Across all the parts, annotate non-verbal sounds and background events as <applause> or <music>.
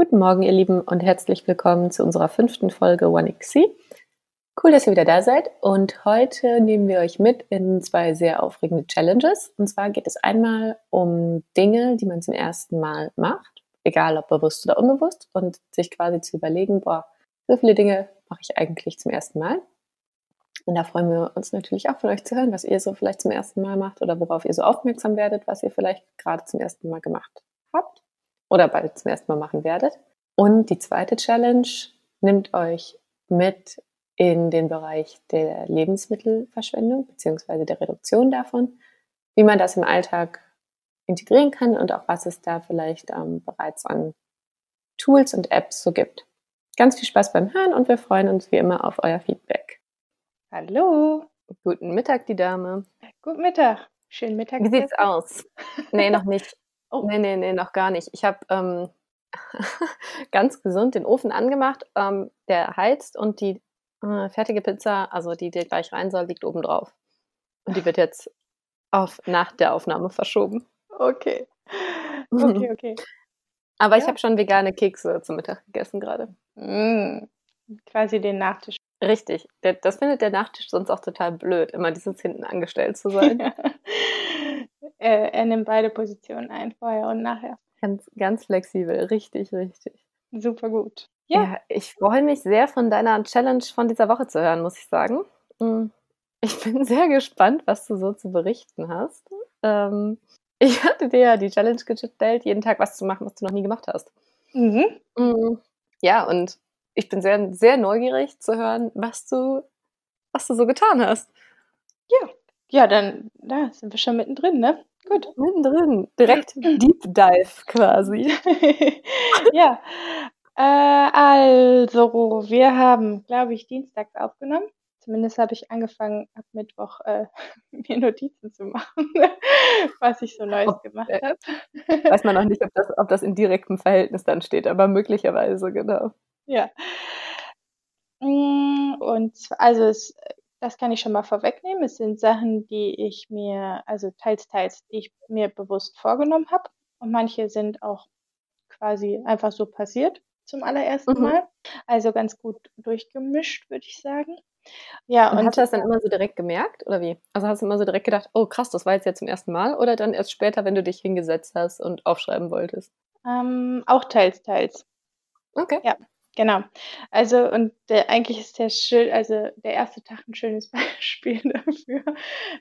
Guten Morgen, ihr Lieben, und herzlich willkommen zu unserer fünften Folge One XC. Cool, dass ihr wieder da seid. Und heute nehmen wir euch mit in zwei sehr aufregende Challenges. Und zwar geht es einmal um Dinge, die man zum ersten Mal macht, egal ob bewusst oder unbewusst, und sich quasi zu überlegen, boah, so viele Dinge mache ich eigentlich zum ersten Mal. Und da freuen wir uns natürlich auch von euch zu hören, was ihr so vielleicht zum ersten Mal macht oder worauf ihr so aufmerksam werdet, was ihr vielleicht gerade zum ersten Mal gemacht habt oder bald zum ersten Mal machen werdet. Und die zweite Challenge nimmt euch mit in den Bereich der Lebensmittelverschwendung beziehungsweise der Reduktion davon, wie man das im Alltag integrieren kann und auch was es da vielleicht ähm, bereits an Tools und Apps so gibt. Ganz viel Spaß beim Hören und wir freuen uns wie immer auf euer Feedback. Hallo. Guten Mittag, die Dame. Guten Mittag. Schönen Mittag. Wie sieht's aus? Nee, noch nicht. Oh. Nee, nee, nee, noch gar nicht. Ich habe ähm, <laughs> ganz gesund den Ofen angemacht, ähm, der heizt und die äh, fertige Pizza, also die, die gleich rein soll, liegt oben drauf. Und die wird jetzt auf nach der Aufnahme verschoben. Okay. Okay, <laughs> okay. Aber ja. ich habe schon vegane Kekse zum Mittag gegessen gerade. Mm, quasi den Nachtisch. Richtig. Das findet der Nachtisch sonst auch total blöd, immer dieses hinten angestellt zu sein. <laughs> er, er nimmt beide Positionen ein, vorher und nachher. Ganz, ganz flexibel, richtig, richtig. Super gut. Ja. ja, ich freue mich sehr, von deiner Challenge von dieser Woche zu hören, muss ich sagen. Mm, ich bin <laughs> sehr gespannt, was du so zu berichten hast. Ähm, ich hatte dir ja die Challenge gestellt, jeden Tag was zu machen, was du noch nie gemacht hast. Mhm. Mm, ja, und ich bin sehr, sehr neugierig zu hören, was du, was du so getan hast. Ja, ja, dann da sind wir schon mittendrin, ne? Gut. Mittendrin. Direkt Deep Dive quasi. <laughs> ja. Äh, also, wir haben, glaube ich, dienstags aufgenommen. Zumindest habe ich angefangen, ab Mittwoch äh, <laughs> mir Notizen zu machen, <laughs> was ich so Neues oh, gemacht äh, habe. Weiß man noch nicht, ob das, ob das in direktem Verhältnis dann steht, aber möglicherweise, genau. Ja. Mm, und also es das kann ich schon mal vorwegnehmen. Es sind Sachen, die ich mir, also teils, teils, die ich mir bewusst vorgenommen habe. Und manche sind auch quasi einfach so passiert zum allerersten mhm. Mal. Also ganz gut durchgemischt, würde ich sagen. Ja, und, und hast du das dann immer so direkt gemerkt oder wie? Also hast du immer so direkt gedacht, oh krass, das war jetzt ja zum ersten Mal oder dann erst später, wenn du dich hingesetzt hast und aufschreiben wolltest? Ähm, auch teils, teils. Okay. Ja, Genau. Also, und der, eigentlich ist der schön, also der erste Tag ein schönes <laughs> Beispiel dafür.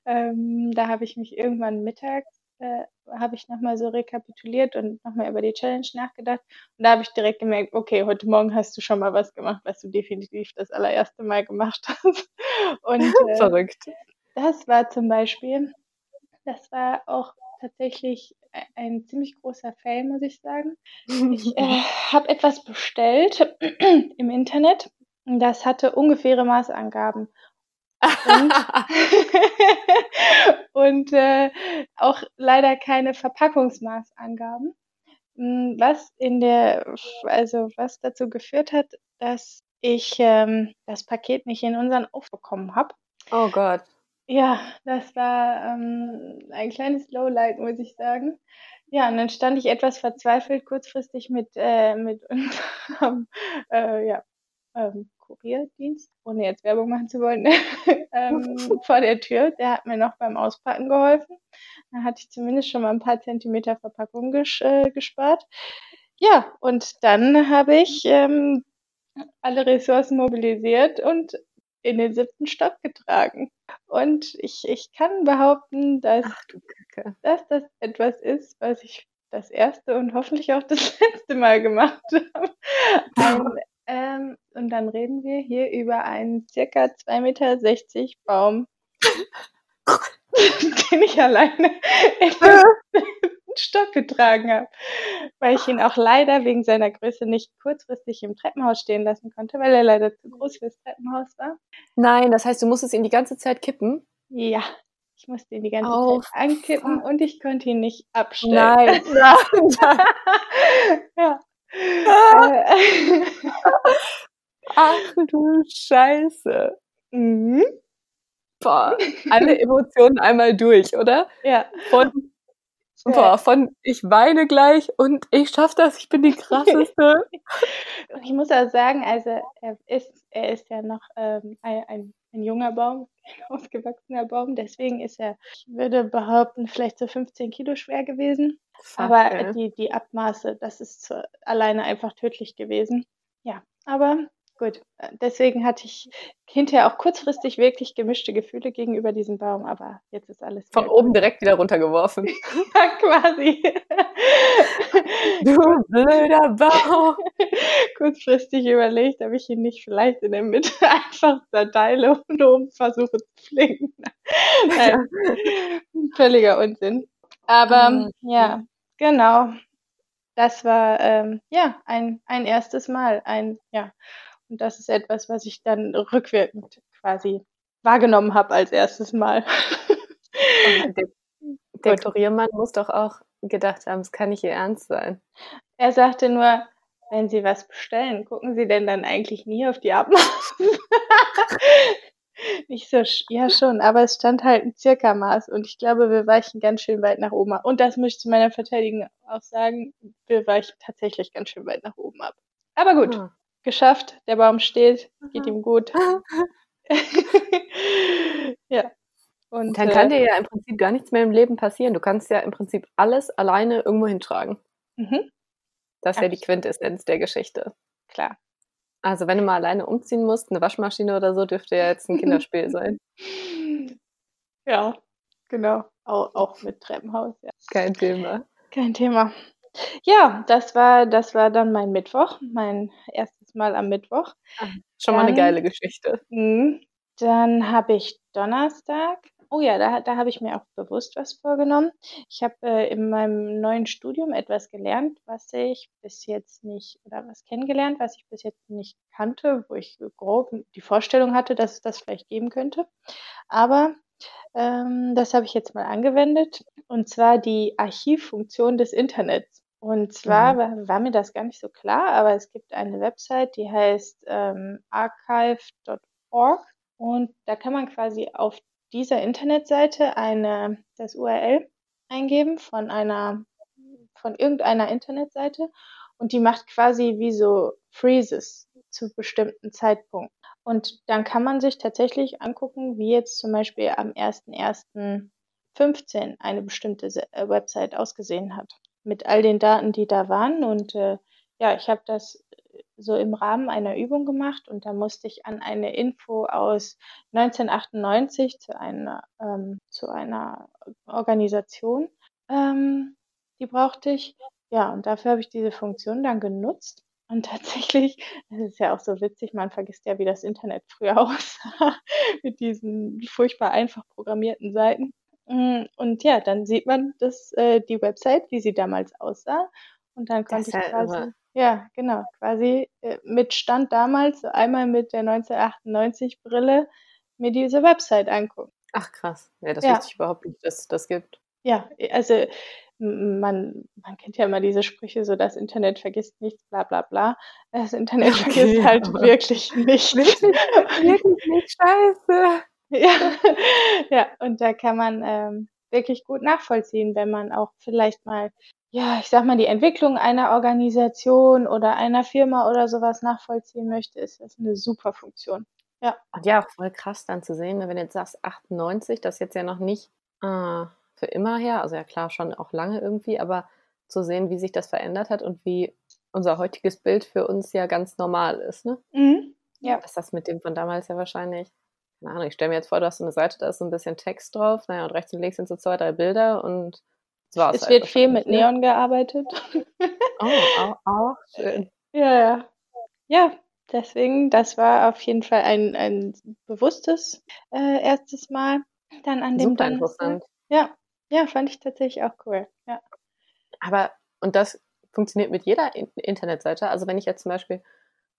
Ähm, da habe ich mich irgendwann mittags, äh, habe ich nochmal so rekapituliert und nochmal über die Challenge nachgedacht. Und da habe ich direkt gemerkt, okay, heute Morgen hast du schon mal was gemacht, was du definitiv das allererste Mal gemacht <laughs> hast. Und äh, verrückt. Das war zum Beispiel, das war auch tatsächlich ein ziemlich großer Fail, muss ich sagen. Ich <laughs> äh, habe etwas bestellt <clears throat> im Internet. Das hatte ungefähre Maßangaben. Und, <laughs> und äh, auch leider keine Verpackungsmaßangaben. Hm, was in der, also was dazu geführt hat, dass ich ähm, das Paket nicht in unseren aufbekommen habe. Oh Gott. Ja, das war ähm, ein kleines Lowlight, muss ich sagen. Ja, und dann stand ich etwas verzweifelt kurzfristig mit, äh, mit <laughs> unserem äh, ja, ähm, Kurierdienst, ohne jetzt Werbung machen zu wollen, <laughs> ähm, <laughs> vor der Tür. Der hat mir noch beim Auspacken geholfen. Da hatte ich zumindest schon mal ein paar Zentimeter Verpackung ges äh, gespart. Ja, und dann habe ich ähm, alle Ressourcen mobilisiert und in den siebten Stock getragen. Und ich, ich kann behaupten, dass, dass das etwas ist, was ich das erste und hoffentlich auch das <laughs> letzte Mal gemacht habe. Ein, ähm, und dann reden wir hier über einen circa 2,60 Meter Baum, <laughs> den ich alleine <laughs> Stock getragen habe, weil ich ihn auch leider wegen seiner Größe nicht kurzfristig im Treppenhaus stehen lassen konnte, weil er leider zu groß fürs Treppenhaus war. Nein, das heißt, du musstest ihn die ganze Zeit kippen? Ja, ich musste ihn die ganze oh, Zeit ankippen und ich konnte ihn nicht abstellen. Nein, <laughs> nein, nein. ja. Ach du Scheiße. Mhm. Boah, alle Emotionen einmal durch, oder? Ja. Von Boah, von ich weine gleich und ich schaff das, ich bin die <laughs> krasseste. und ich muss auch sagen, also er ist, er ist ja noch ähm, ein, ein, junger Baum, ein ausgewachsener Baum, deswegen ist er, ich würde behaupten, vielleicht so 15 Kilo schwer gewesen. Fuck, aber die, die Abmaße, das ist alleine einfach tödlich gewesen. Ja, aber Gut, äh, deswegen hatte ich hinterher auch kurzfristig wirklich gemischte Gefühle gegenüber diesem Baum, aber jetzt ist alles. Von oben direkt wieder runtergeworfen. <laughs> ja, quasi. du blöder Baum. <laughs> kurzfristig überlegt, ob ich ihn nicht vielleicht in der Mitte <laughs> einfach zerteile und oben versuche zu fliegen. Nein, völliger Unsinn. Aber mhm. ja, genau. Das war ähm, ja ein, ein erstes Mal, ein ja und das ist etwas, was ich dann rückwirkend quasi wahrgenommen habe als erstes Mal. der, <laughs> der Kuriermann muss doch auch gedacht haben, es kann nicht ihr Ernst sein. Er sagte nur, wenn Sie was bestellen, gucken Sie denn dann eigentlich nie auf die Abmaße? <laughs> Nicht so, ja schon, aber es stand halt ein Circa-Maß und ich glaube, wir weichen ganz schön weit nach oben ab. Und das möchte ich zu meiner Verteidigung auch sagen, wir weichen tatsächlich ganz schön weit nach oben ab. Aber gut, hm geschafft, der Baum steht, geht ihm gut. <laughs> ja. Und dann kann äh, dir ja im Prinzip gar nichts mehr im Leben passieren. Du kannst ja im Prinzip alles alleine irgendwo hintragen. Mhm. Das ist ja die Quintessenz der Geschichte. Klar. Also wenn du mal alleine umziehen musst, eine Waschmaschine oder so, dürfte ja jetzt ein <laughs> Kinderspiel sein. Ja, genau. Auch, auch mit Treppenhaus. Ja. Kein Thema. Kein Thema. Ja, das war, das war dann mein Mittwoch, mein erstes Mal am Mittwoch. Ach, schon mal eine geile Geschichte. Mh, dann habe ich Donnerstag, oh ja, da, da habe ich mir auch bewusst was vorgenommen. Ich habe äh, in meinem neuen Studium etwas gelernt, was ich bis jetzt nicht, oder was kennengelernt, was ich bis jetzt nicht kannte, wo ich grob die Vorstellung hatte, dass es das vielleicht geben könnte. Aber ähm, das habe ich jetzt mal angewendet, und zwar die Archivfunktion des Internets. Und zwar mhm. war, war, mir das gar nicht so klar, aber es gibt eine Website, die heißt ähm, archive.org und da kann man quasi auf dieser Internetseite eine, das URL eingeben von einer, von irgendeiner Internetseite und die macht quasi wie so Freezes zu bestimmten Zeitpunkten. Und dann kann man sich tatsächlich angucken, wie jetzt zum Beispiel am 1.1.15 eine bestimmte äh, Website ausgesehen hat mit all den Daten, die da waren. Und äh, ja, ich habe das so im Rahmen einer Übung gemacht und da musste ich an eine Info aus 1998 zu einer, ähm, zu einer Organisation, ähm, die brauchte ich. Ja, und dafür habe ich diese Funktion dann genutzt. Und <laughs> tatsächlich, das ist ja auch so witzig, man vergisst ja, wie das Internet früher <laughs> aussah, mit diesen furchtbar einfach programmierten Seiten. Mm, und ja, dann sieht man das, äh, die Website, wie sie damals aussah. Und dann konnte ich halt quasi, irre. ja, genau, quasi äh, mit Stand damals, einmal mit der 1998 Brille, mir diese Website angucken. Ach krass, ja, das ja. wusste ich überhaupt nicht, dass es das gibt. Ja, also man, man kennt ja immer diese Sprüche, so das Internet vergisst nichts, bla bla bla. Das Internet <laughs> okay, vergisst halt wirklich nicht. <laughs> wirklich nicht, scheiße. Ja, <laughs> ja, und da kann man ähm, wirklich gut nachvollziehen, wenn man auch vielleicht mal, ja, ich sag mal, die Entwicklung einer Organisation oder einer Firma oder sowas nachvollziehen möchte, ist das eine super Funktion. Ja. Und ja, auch voll krass dann zu sehen, ne, wenn du jetzt sagst 98, das ist jetzt ja noch nicht äh, für immer her, also ja klar, schon auch lange irgendwie, aber zu sehen, wie sich das verändert hat und wie unser heutiges Bild für uns ja ganz normal ist, ne? Mhm. Ja. Ist das mit dem von damals ja wahrscheinlich keine Ahnung, ich stelle mir jetzt vor, du hast so eine Seite, da ist so ein bisschen Text drauf, naja, und rechts und links sind so zwei, drei Bilder und das war's. Es halt wird viel mit ne? Neon gearbeitet. Oh, auch, auch schön. <laughs> Ja, ja. Ja, deswegen, das war auf jeden Fall ein, ein bewusstes äh, erstes Mal dann an dem Super interessant. Ja, ja, fand ich tatsächlich auch cool. Ja. Aber, und das funktioniert mit jeder Internetseite. Also wenn ich jetzt zum Beispiel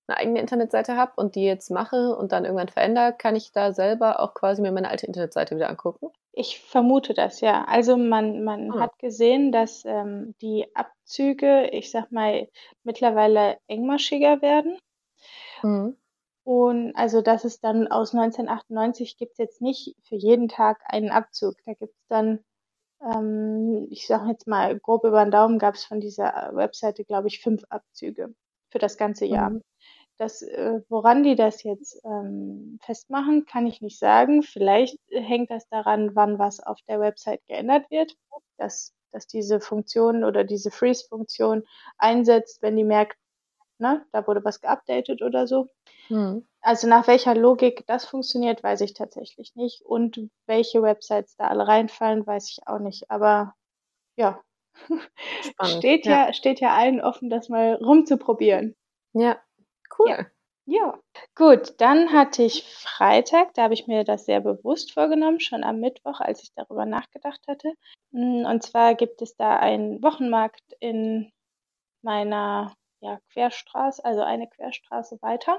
eine eigene Internetseite habe und die jetzt mache und dann irgendwann verändere, kann ich da selber auch quasi mir meine alte Internetseite wieder angucken? Ich vermute das, ja. Also man, man ah. hat gesehen, dass ähm, die Abzüge, ich sag mal, mittlerweile engmaschiger werden. Mhm. Und also das ist dann aus 1998 gibt es jetzt nicht für jeden Tag einen Abzug. Da gibt es dann ähm, ich sage jetzt mal grob über den Daumen, gab es von dieser Webseite, glaube ich, fünf Abzüge für das ganze Jahr. Mhm. Das, äh, woran die das jetzt ähm, festmachen, kann ich nicht sagen. Vielleicht hängt das daran, wann was auf der Website geändert wird, dass, dass diese Funktion oder diese Freeze-Funktion einsetzt, wenn die merkt, ne, da wurde was geupdatet oder so. Hm. Also nach welcher Logik das funktioniert, weiß ich tatsächlich nicht. Und welche Websites da alle reinfallen, weiß ich auch nicht. Aber ja, <laughs> Spannend, steht ja. ja, steht ja allen offen, das mal rumzuprobieren. Ja, cool. Ja. Ja, gut. Dann hatte ich Freitag, da habe ich mir das sehr bewusst vorgenommen, schon am Mittwoch, als ich darüber nachgedacht hatte. Hm, und zwar gibt es da einen Wochenmarkt in meiner ja, Querstraße, also eine Querstraße weiter.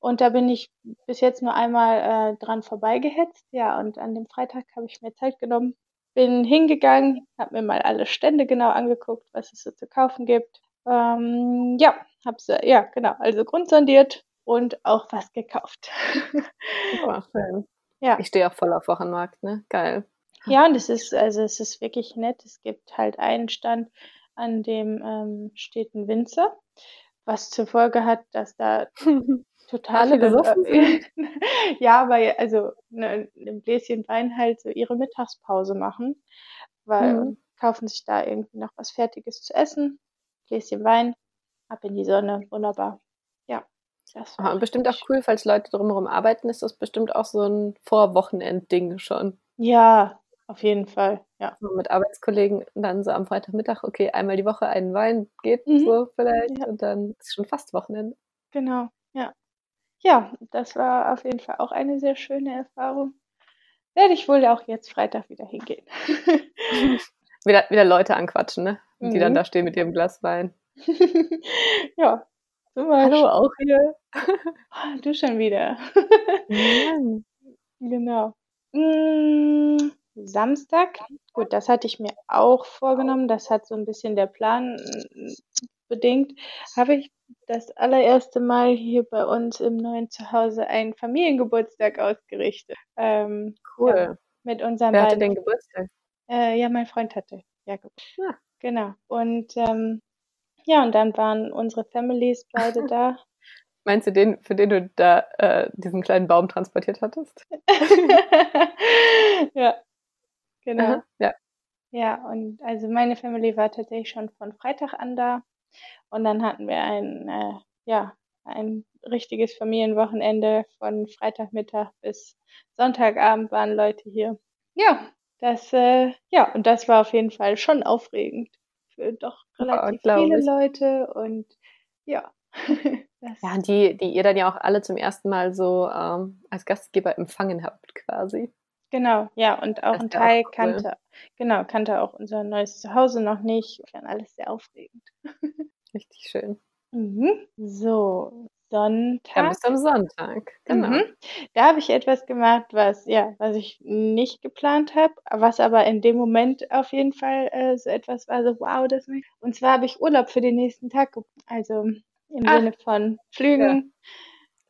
Und da bin ich bis jetzt nur einmal äh, dran vorbeigehetzt. Ja, und an dem Freitag habe ich mir Zeit genommen, bin hingegangen, habe mir mal alle Stände genau angeguckt, was es so zu kaufen gibt. Ähm, ja, habe ja genau, also grundsondiert und auch was gekauft. Oh, <laughs> schön. Ja. Ich stehe auch voll auf Wochenmarkt, ne? Geil. Ja, und es ist, also es ist wirklich nett. Es gibt halt einen Stand, an dem ähm, steht ein Winzer, was zur Folge hat, dass da <laughs> total viele besoffen <laughs> äh, ja, weil also ne, ein Bläschen Wein halt so ihre Mittagspause machen, weil mhm. kaufen sich da irgendwie noch was Fertiges zu essen, Gläschen Wein, ab in die Sonne, wunderbar. Ja. Das Aha, und bestimmt auch cool, falls Leute drumherum arbeiten, ist das bestimmt auch so ein Vorwochenend-Ding schon. Ja, auf jeden Fall, ja. So mit Arbeitskollegen dann so am Freitagmittag, okay, einmal die Woche einen Wein geht mhm. so vielleicht ja. und dann ist schon fast Wochenende. Genau, ja. Ja, das war auf jeden Fall auch eine sehr schöne Erfahrung. Werde ich wohl auch jetzt Freitag wieder hingehen. <laughs> <laughs> wieder, wieder Leute anquatschen, ne? Die mhm. dann da stehen mit ihrem Glas Wein. <laughs> ja. Hallo, auch hier. <laughs> Du schon wieder. Ja. <laughs> Genau. Mmh. Samstag, gut, das hatte ich mir auch vorgenommen. Das hat so ein bisschen der Plan äh, bedingt. Habe ich das allererste Mal hier bei uns im neuen Zuhause einen Familiengeburtstag ausgerichtet. Ähm, cool. Ja, mit unserem Wer hatte den Geburtstag? Äh, ja, mein Freund hatte. Ja, ja. genau. Und ähm, ja, und dann waren unsere Families beide da. <laughs> Meinst du den, für den du da äh, diesen kleinen Baum transportiert hattest? <laughs> ja, Genau. Aha, ja. Ja, und also meine Family war tatsächlich schon von Freitag an da. Und dann hatten wir ein, äh, ja, ein richtiges Familienwochenende von Freitagmittag bis Sonntagabend waren Leute hier. Ja, das, äh, ja, und das war auf jeden Fall schon aufregend doch <laughs> relativ ja, viele ich. Leute und ja. <laughs> ja, die, die ihr dann ja auch alle zum ersten Mal so ähm, als Gastgeber empfangen habt, quasi. Genau, ja, und auch das ein Teil auch cool. kannte, genau, kannte auch unser neues Zuhause noch nicht. Dann alles sehr aufregend. <laughs> Richtig schön. Mhm. So, Sonntag. Ja, bis am Sonntag, genau. Mhm. Da habe ich etwas gemacht, was, ja, was ich nicht geplant habe, was aber in dem Moment auf jeden Fall äh, so etwas war, so wow, das nicht. Und zwar habe ich Urlaub für den nächsten Tag, also im Ach, Sinne von Flügen.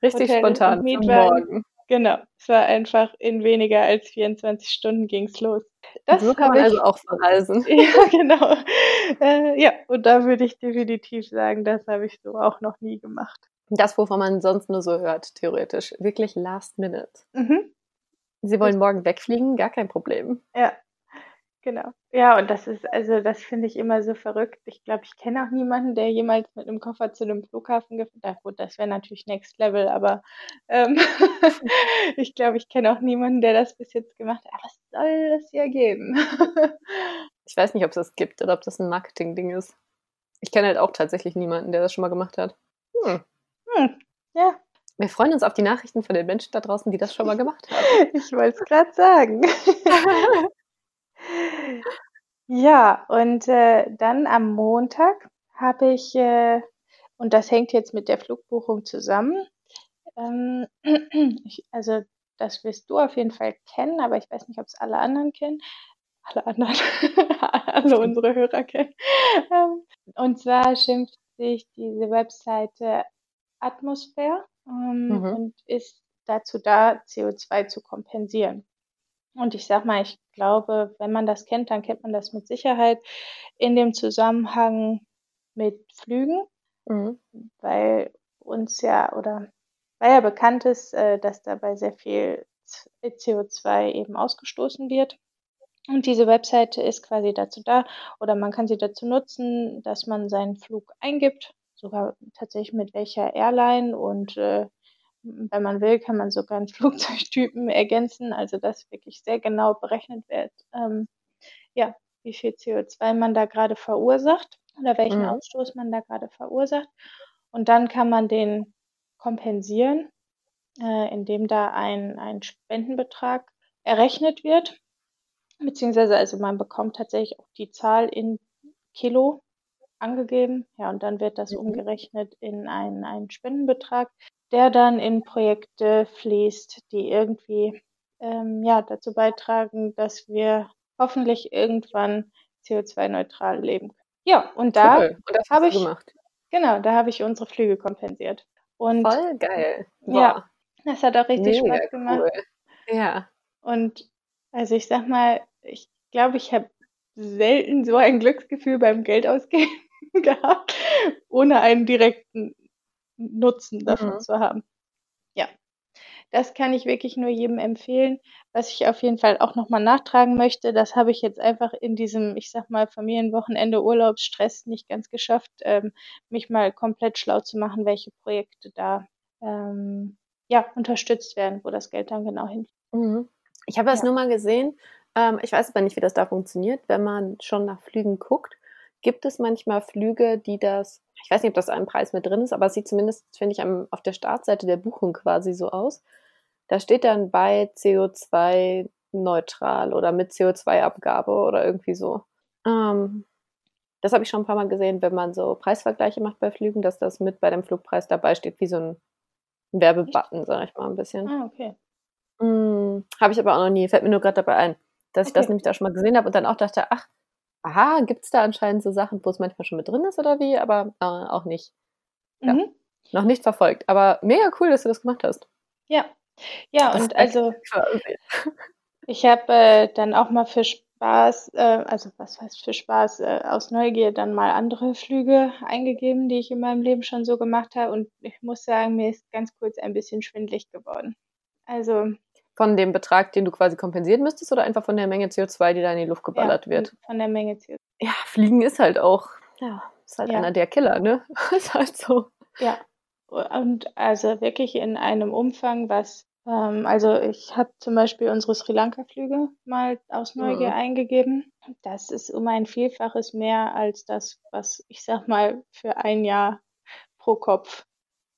Ja. Richtig Hotel spontan, morgen. Genau, es war einfach in weniger als 24 Stunden ging es los. Das so kann man ich, also auch verreisen. <laughs> Ja, genau. Äh, ja, und da würde ich definitiv sagen, das habe ich so auch noch nie gemacht. Das, wovon man sonst nur so hört, theoretisch. Wirklich last minute. Mhm. Sie wollen morgen wegfliegen, gar kein Problem. Ja, Genau. Ja, und das ist, also das finde ich immer so verrückt. Ich glaube, ich kenne auch niemanden, der jemals mit einem Koffer zu einem Flughafen gefahren ist. Gut, das wäre natürlich Next Level, aber ähm, <laughs> ich glaube, ich kenne auch niemanden, der das bis jetzt gemacht hat. Aber was soll das hier geben? <laughs> ich weiß nicht, ob es das gibt oder ob das ein Marketing-Ding ist. Ich kenne halt auch tatsächlich niemanden, der das schon mal gemacht hat. Hm. Hm. Ja. Wir freuen uns auf die Nachrichten von den Menschen da draußen, die das schon mal gemacht haben. <laughs> Ich wollte es gerade sagen. <laughs> Ja, und äh, dann am Montag habe ich, äh, und das hängt jetzt mit der Flugbuchung zusammen, ähm, <clears throat> ich, also das wirst du auf jeden Fall kennen, aber ich weiß nicht, ob es alle anderen kennen. Alle anderen, <laughs> alle unsere Hörer kennen. Ähm, und zwar schimpft sich diese Webseite Atmosphäre ähm, mhm. und ist dazu da, CO2 zu kompensieren. Und ich sag mal, ich glaube, wenn man das kennt, dann kennt man das mit Sicherheit in dem Zusammenhang mit Flügen, mhm. weil uns ja oder weil ja bekannt ist, äh, dass dabei sehr viel CO2 eben ausgestoßen wird. Und diese Webseite ist quasi dazu da oder man kann sie dazu nutzen, dass man seinen Flug eingibt, sogar tatsächlich mit welcher Airline und äh, wenn man will, kann man sogar einen <laughs> Flugzeugtypen ergänzen, also dass wirklich sehr genau berechnet wird, ähm, ja, wie viel CO2 man da gerade verursacht oder welchen mhm. Ausstoß man da gerade verursacht. Und dann kann man den kompensieren, äh, indem da ein, ein Spendenbetrag errechnet wird, beziehungsweise also man bekommt tatsächlich auch die Zahl in Kilo angegeben, ja, und dann wird das mhm. umgerechnet in einen, einen Spendenbetrag, der dann in Projekte fließt, die irgendwie ähm, ja, dazu beitragen, dass wir hoffentlich irgendwann CO2-neutral leben können. Ja, und da cool. habe ich gemacht. Genau, da habe ich unsere Flüge kompensiert. Und Voll geil. Wow. Ja, das hat auch richtig Mega Spaß gemacht. Cool. Ja. Und also ich sag mal, ich glaube, ich habe selten so ein Glücksgefühl beim Geldausgeben <laughs> gehabt, ohne einen direkten Nutzen davon mhm. zu haben. Ja, das kann ich wirklich nur jedem empfehlen. Was ich auf jeden Fall auch nochmal nachtragen möchte, das habe ich jetzt einfach in diesem, ich sag mal, Familienwochenende Urlaubsstress nicht ganz geschafft, ähm, mich mal komplett schlau zu machen, welche Projekte da ähm, ja, unterstützt werden, wo das Geld dann genau hinfällt. Mhm. Ich habe das ja. nur mal gesehen. Ähm, ich weiß aber nicht, wie das da funktioniert, wenn man schon nach Flügen guckt. Gibt es manchmal Flüge, die das, ich weiß nicht, ob das ein Preis mit drin ist, aber es sieht zumindest, finde ich, am, auf der Startseite der Buchung quasi so aus. Da steht dann bei CO2 neutral oder mit CO2-Abgabe oder irgendwie so. Ähm, das habe ich schon ein paar Mal gesehen, wenn man so Preisvergleiche macht bei Flügen, dass das mit bei dem Flugpreis dabei steht, wie so ein Werbebutton, sage ich mal ein bisschen. Ah, okay. Hm, habe ich aber auch noch nie, fällt mir nur gerade dabei ein, dass okay. ich das nämlich da schon mal gesehen habe und dann auch dachte, ach, aha, gibt es da anscheinend so Sachen, wo es manchmal schon mit drin ist oder wie, aber äh, auch nicht. Ja. Mhm. Noch nicht verfolgt. Aber mega cool, dass du das gemacht hast. Ja. Ja, das und also <laughs> ich habe äh, dann auch mal für Spaß, äh, also was heißt für Spaß, äh, aus Neugier dann mal andere Flüge eingegeben, die ich in meinem Leben schon so gemacht habe. Und ich muss sagen, mir ist ganz kurz ein bisschen schwindlig geworden. Also von dem Betrag, den du quasi kompensieren müsstest, oder einfach von der Menge CO2, die da in die Luft geballert ja, wird? Von der Menge CO2. Ja, Fliegen ist halt auch, ja, ist halt ja. einer der Killer, ne? <laughs> ist halt so. Ja. Und also wirklich in einem Umfang, was, ähm, also ich habe zum Beispiel unsere Sri Lanka-Flüge mal aus Neugier mhm. eingegeben. Das ist um ein Vielfaches mehr als das, was ich sag mal für ein Jahr pro Kopf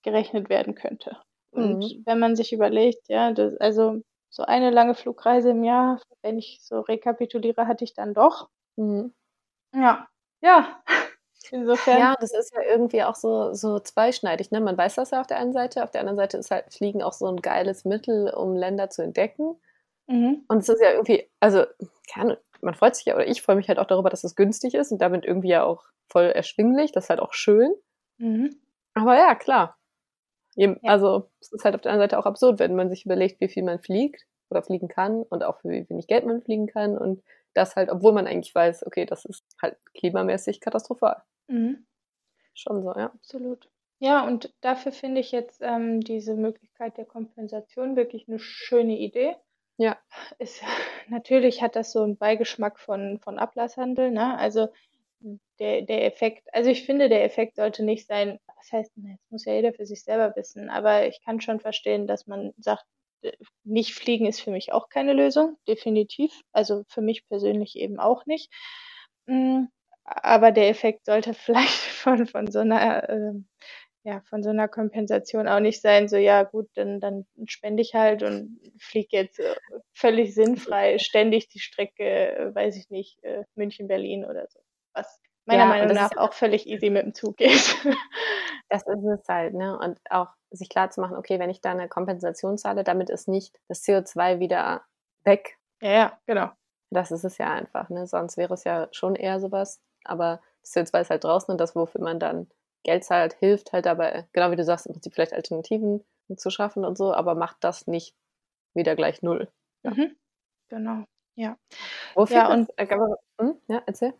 gerechnet werden könnte. Und mhm. wenn man sich überlegt, ja, das, also so eine lange Flugreise im Jahr, wenn ich so rekapituliere, hatte ich dann doch. Mhm. Ja, ja. <laughs> Insofern. Ja, das ist ja irgendwie auch so, so zweischneidig. Ne? Man weiß das ja auf der einen Seite. Auf der anderen Seite ist halt Fliegen auch so ein geiles Mittel, um Länder zu entdecken. Mhm. Und es ist ja irgendwie, also, kann, man freut sich ja, oder ich freue mich halt auch darüber, dass es günstig ist und damit irgendwie ja auch voll erschwinglich. Das ist halt auch schön. Mhm. Aber ja, klar. Ja. Also es ist halt auf der anderen Seite auch absurd, wenn man sich überlegt, wie viel man fliegt oder fliegen kann und auch wie wenig Geld man fliegen kann und das halt, obwohl man eigentlich weiß, okay, das ist halt klimamäßig katastrophal. Mhm. Schon so, ja. Absolut. Ja, und dafür finde ich jetzt ähm, diese Möglichkeit der Kompensation wirklich eine schöne Idee. Ja. Ist, <laughs> natürlich hat das so einen Beigeschmack von, von Ablasshandel, ne? Also der, der Effekt, also ich finde, der Effekt sollte nicht sein, was heißt, das muss ja jeder für sich selber wissen, aber ich kann schon verstehen, dass man sagt, äh, nicht fliegen ist für mich auch keine Lösung, definitiv. Also für mich persönlich eben auch nicht. Mm, aber der Effekt sollte <laughs> vielleicht von, von so einer äh, ja, von so einer Kompensation auch nicht sein, so ja gut, dann, dann spende ich halt und fliege jetzt äh, völlig sinnfrei ständig die Strecke, äh, weiß ich nicht, München, Berlin oder so. Was meiner ja, Meinung nach auch völlig easy mit dem Zug geht. <laughs> Das ist es halt, ne? Und auch sich klar zu machen, okay, wenn ich da eine Kompensation zahle, damit ist nicht das CO2 wieder weg. Ja, ja, genau. Das ist es ja einfach, ne? Sonst wäre es ja schon eher sowas. Aber das CO2 ist halt draußen und das, wofür man dann Geld zahlt, hilft halt dabei, genau wie du sagst, im Prinzip vielleicht Alternativen zu schaffen und so, aber macht das nicht wieder gleich null. Ja. Mhm. genau. Ja. Wofür Ja, das, und äh, aber, hm? ja, erzähl.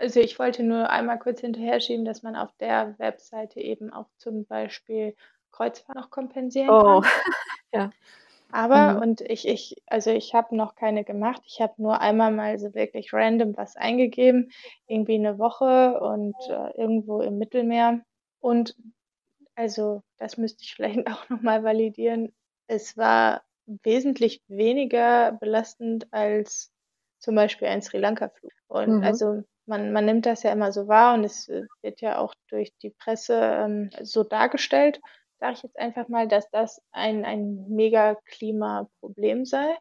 Also ich wollte nur einmal kurz hinterher schieben, dass man auf der Webseite eben auch zum Beispiel Kreuzfahrt noch kompensieren Oh, kann. <laughs> ja. Aber Mhm. und ich ich also ich habe noch keine gemacht. Ich habe nur einmal mal so wirklich random was eingegeben, irgendwie 'ne Woche und, äh, irgendwo im Mittelmeer. Und also, das müsste ich <laughs> vielleicht auch noch mal validieren. Es war wesentlich weniger belastend als zum Beispiel ein Sri-Lanka-Flug. Und Mhm. also, man man nimmt das ja immer so wahr und es, äh, wird ja auch durch die Presse, ähm, so dargestellt, sage ich jetzt einfach mal, dass das ein ein Mega-Klimaproblem sei.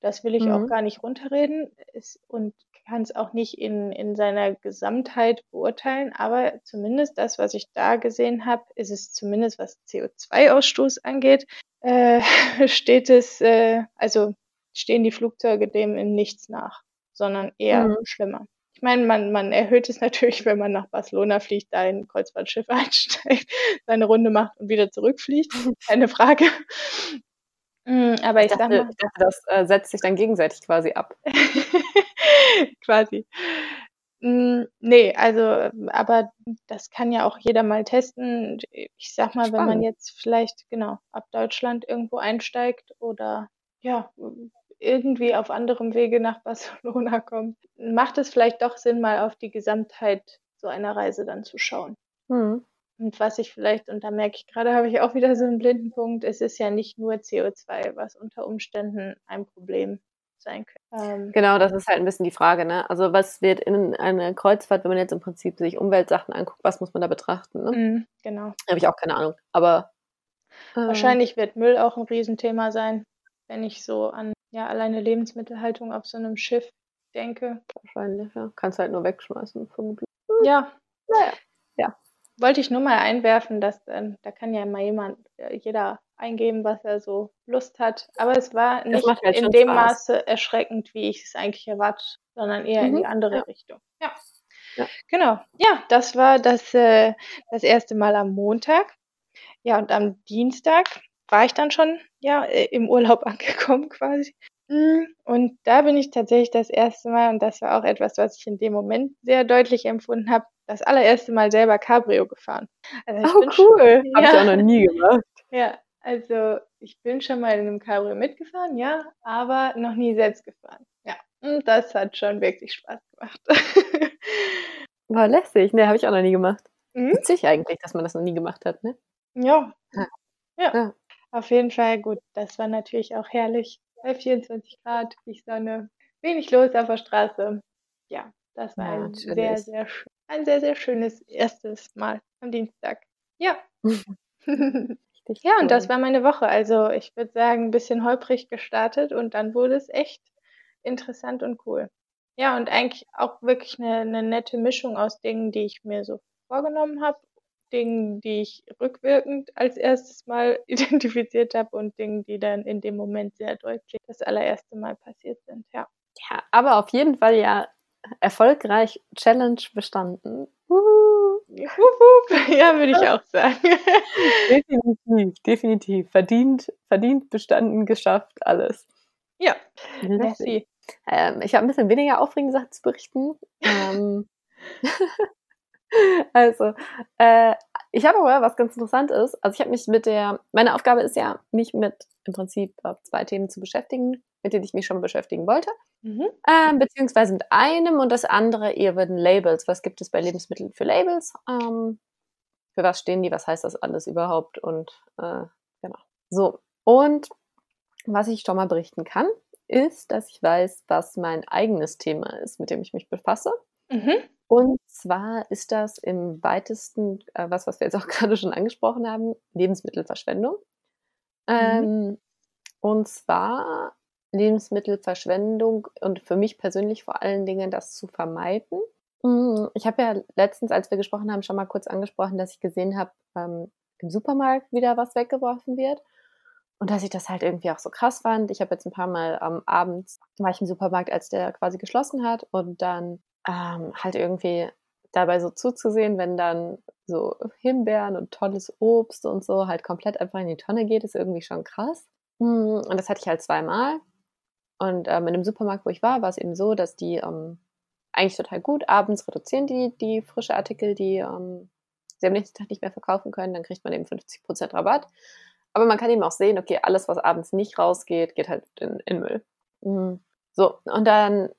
Das will ich auch Mhm. gar nicht runterreden, es und kann's auch nicht in in seiner Gesamtheit beurteilen, aber zumindest das, was ich da gesehen habe, ist es zumindest, was CO2-Ausstoß angeht, äh, <laughs> steht es äh, also, stehen die Flugzeuge dem in nichts nach, sondern eher Mhm. schlimmer. Ich meine, man man erhöht es natürlich, wenn man nach Barcelona fliegt, da in 'n Kreuzfahrtschiff <laughs> einsteigt, seine Runde macht und wieder zurückfliegt, <laughs> keine Frage. Hm, aber Ich ich dachte mal ich dachte, das, äh, setzt sich dann gegenseitig quasi ab. <laughs> Quasi. Hm, ne, also, aber das kann ja auch jeder mal testen. Ich sage mal, wenn man Spannend. jetzt vielleicht, genau, ab Deutschland irgendwo einsteigt oder ja, irgendwie auf anderem Wege nach Barcelona <laughs> kommt, macht es vielleicht doch Sinn, mal auf die Gesamtheit so einer Reise dann zu schauen. Mhm. Und was ich vielleicht und da merke ich grade, habe ich auch wieder so 'n blinden Punkt, es ist ja nicht nur CO2, was unter Umständen ein Problem sein könnte. Ähm Genau, das ist halt 'n bisschen die Frage, ne? Also, was wird in einer Kreuzfahrt, wenn man jetzt im Prinzip sich Umweltsachen anguckt, was muss man da betrachten, ne? Mhm, genau. Habe ich auch keine Ahnung, aber, äh Wahrscheinlich wird Müll auch 'n Riesenthema sein, wenn ich so an, ja, alleine Lebensmittelhaltung auf so 'nem Schiff denke. Wahrscheinlich, ja. Kannst halt nur wegschmeißen vermutlich. Hm, Ja. na ja. Wollte ich nur mal einwerfen, dass, ähm da kann ja mal jemand äh, jeder eingeben, was er so Lust hat. Aber es war nicht halt in dem Spaß. Maße erschreckend, wie ich es eigentlich erwartet, sondern eher in Mhm, die andere ja. Richtung. Ja. Ja. Genau. Ja, das war das äh, das 1. Mal am Montag. Ja, und am Dienstag war ich dann schon, ja, äh, im Urlaub <laughs> angekommen quasi. Hm, und da bin ich tatsächlich das 1. Mal und das war auch etwas, was ich in dem Moment sehr deutlich empfunden habe, das allererste Mal selber Cabrio gefahren. Also, ich Oh, bin sch cool. <laughs> Habe ich auch noch ja. nie gemacht. <laughs> Ja, also, ich bin schon mal in 'nem Cabrio mitgefahren, ja, aber noch nie selbst gefahren. Ja, und das hat schon wirklich Spaß gemacht. Boah, lässig. Ne, habe ich auch noch nie gemacht. Mhm. Witzig eigentlich, dass man das noch nie gemacht hat, ne? Ja. Ja. Ja. Ja. Auf jeden Fall gut. Das war natürlich auch herrlich bei 24 Grad, die Sonne, wenig los auf der Straße. Ja, das war ein sehr, sehr ein sehr, sehr schönes 1. Mal am Dienstag. Ja. <laughs> Ja, und das war meine Woche. Also, ich würde sagen, 'n bisschen holprig gestartet und dann wurde es echt interessant und cool. Ja, und eigentlich auch wirklich 'ne 'ne nette Mischung aus Dingen, die ich mir so vorgenommen habe, Dingen, die ich rückwirkend als 1. Mal <laughs> identifiziert habe und Dingen, die dann in dem Moment sehr deutlich das allererste Mal passiert sind, ja. Ja, aber auf jeden Fall ja erfolgreich Challenge bestanden. Wuhu. Wup. <laughs> Ja, würde ich auch sagen. <laughs> Definitiv, definitiv. Verdient verdient bestanden, geschafft, alles. Ja, merci. Ähm, ich habe 'n bisschen weniger aufregende Sachen zu berichten. Ähm <laughs> also, äh, ich habe aber was ganz Interessantes. Also, ich habe mich mit der meine Aufgabe ist ja, mich mit im Prinzip, 2 Themen zu beschäftigen, mit denen ich mich schon beschäftigen wollte. Mhm. Ähm, beziehungsweise mit einem und das andere würden Labels. Was gibt es bei Lebensmitteln für Labels? Ähm, für was stehen die? Was heißt das alles überhaupt? Und, äh, genau. So, und was ich schon mal berichten kann, ist, dass ich weiß, was mein eigenes Thema ist, mit dem ich mich befasse. Mhm. Und zwar ist das im weitesten, äh, was, was wir jetzt auch <laughs> grade schon angesprochen haben, Lebensmittelverschwendung. Mhm. Ähm, und zwar Lebensmittelverschwendung und für mich persönlich vor allen Dingen das zu vermeiden. Hm, ich habe ja letztens, als wir gesprochen haben, schon mal kurz angesprochen, dass ich gesehen habe, ähm, im Supermarkt wieder was weggeworfen wird und dass ich das halt irgendwie auch so krass fand. Ich habe jetzt 'n paar Mal am abends war ich im Supermarkt, als der quasi geschlossen hat und dann, ähm, halt irgendwie dabei so zuzusehen, wenn dann so Himbeeren und tolles Obst und so halt komplett einfach in die Tonne geht, ist irgendwie schon krass. Hm, und das hatte ich halt zweimal. Und ähm, in dem Supermarkt, wo ich war, war es eben so, dass die ähm, eigentlich total gut abends reduzieren die, die frische Artikel, die ähm, sie am nächsten Tag nicht mehr verkaufen können, dann kriegt man eben 50% Rabatt. Aber man kann eben auch sehen, okay, alles, was abends nicht rausgeht, geht halt in, in Müll. Mhm. So, und dann